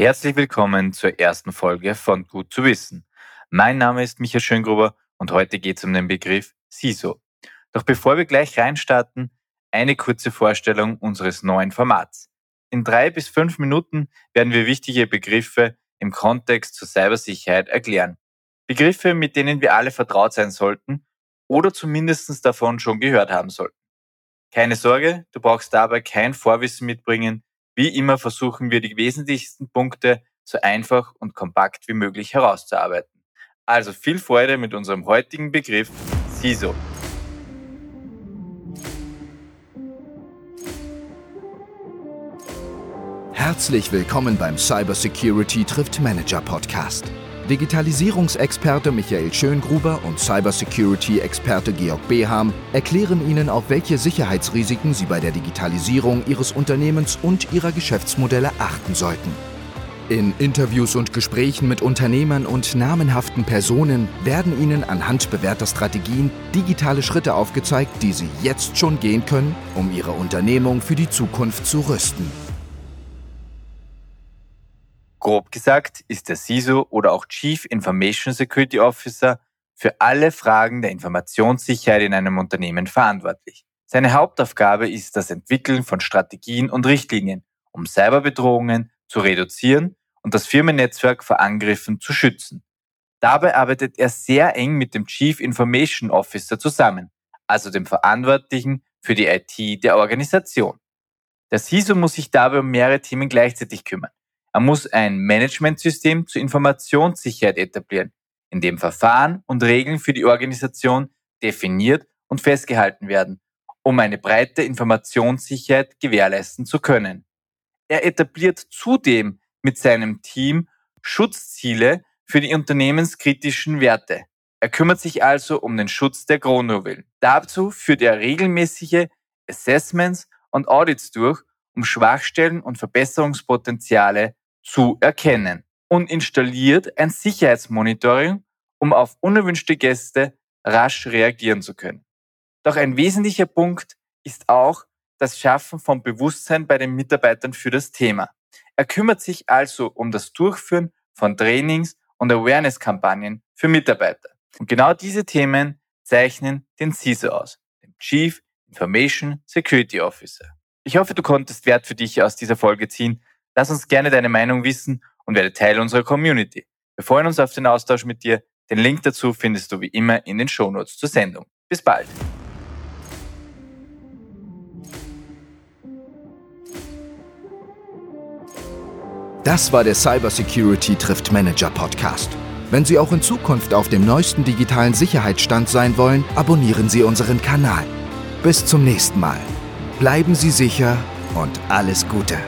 Herzlich willkommen zur ersten Folge von Gut zu wissen. Mein Name ist Michael Schöngruber und heute geht es um den Begriff CISO. Doch bevor wir gleich reinstarten, eine kurze Vorstellung unseres neuen Formats. In drei bis fünf Minuten werden wir wichtige Begriffe im Kontext zur Cybersicherheit erklären. Begriffe, mit denen wir alle vertraut sein sollten oder zumindest davon schon gehört haben sollten. Keine Sorge, du brauchst dabei kein Vorwissen mitbringen, wie immer versuchen wir die wesentlichsten Punkte so einfach und kompakt wie möglich herauszuarbeiten. Also viel Freude mit unserem heutigen Begriff CISO. Herzlich willkommen beim Cybersecurity trifft Manager Podcast. Digitalisierungsexperte Michael Schöngruber und Cybersecurity-Experte Georg Beham erklären Ihnen, auf welche Sicherheitsrisiken Sie bei der Digitalisierung Ihres Unternehmens und Ihrer Geschäftsmodelle achten sollten. In Interviews und Gesprächen mit Unternehmern und namenhaften Personen werden Ihnen anhand bewährter Strategien digitale Schritte aufgezeigt, die Sie jetzt schon gehen können, um Ihre Unternehmung für die Zukunft zu rüsten. Grob gesagt ist der CISO oder auch Chief Information Security Officer für alle Fragen der Informationssicherheit in einem Unternehmen verantwortlich. Seine Hauptaufgabe ist das Entwickeln von Strategien und Richtlinien, um Cyberbedrohungen zu reduzieren und das Firmennetzwerk vor Angriffen zu schützen. Dabei arbeitet er sehr eng mit dem Chief Information Officer zusammen, also dem Verantwortlichen für die IT der Organisation. Der CISO muss sich dabei um mehrere Themen gleichzeitig kümmern. Er muss ein Managementsystem zur Informationssicherheit etablieren, in dem Verfahren und Regeln für die Organisation definiert und festgehalten werden, um eine breite Informationssicherheit gewährleisten zu können. Er etabliert zudem mit seinem Team Schutzziele für die unternehmenskritischen Werte. Er kümmert sich also um den Schutz der Kronjuwelen. Dazu führt er regelmäßige Assessments und Audits durch, um Schwachstellen und Verbesserungspotenziale zu erkennen und installiert ein Sicherheitsmonitoring, um auf unerwünschte Gäste rasch reagieren zu können. Doch ein wesentlicher Punkt ist auch das Schaffen von Bewusstsein bei den Mitarbeitern für das Thema. Er kümmert sich also um das Durchführen von Trainings und Awareness-Kampagnen für Mitarbeiter. Und genau diese Themen zeichnen den CISO aus, den Chief Information Security Officer. Ich hoffe, du konntest Wert für dich aus dieser Folge ziehen Lass uns gerne deine Meinung wissen und werde Teil unserer Community. Wir freuen uns auf den Austausch mit dir. Den Link dazu findest du wie immer in den Shownotes zur Sendung. Bis bald. Das war der Cybersecurity trifft Manager Podcast. Wenn Sie auch in Zukunft auf dem neuesten digitalen Sicherheitsstand sein wollen, abonnieren Sie unseren Kanal. Bis zum nächsten Mal. Bleiben Sie sicher und alles Gute.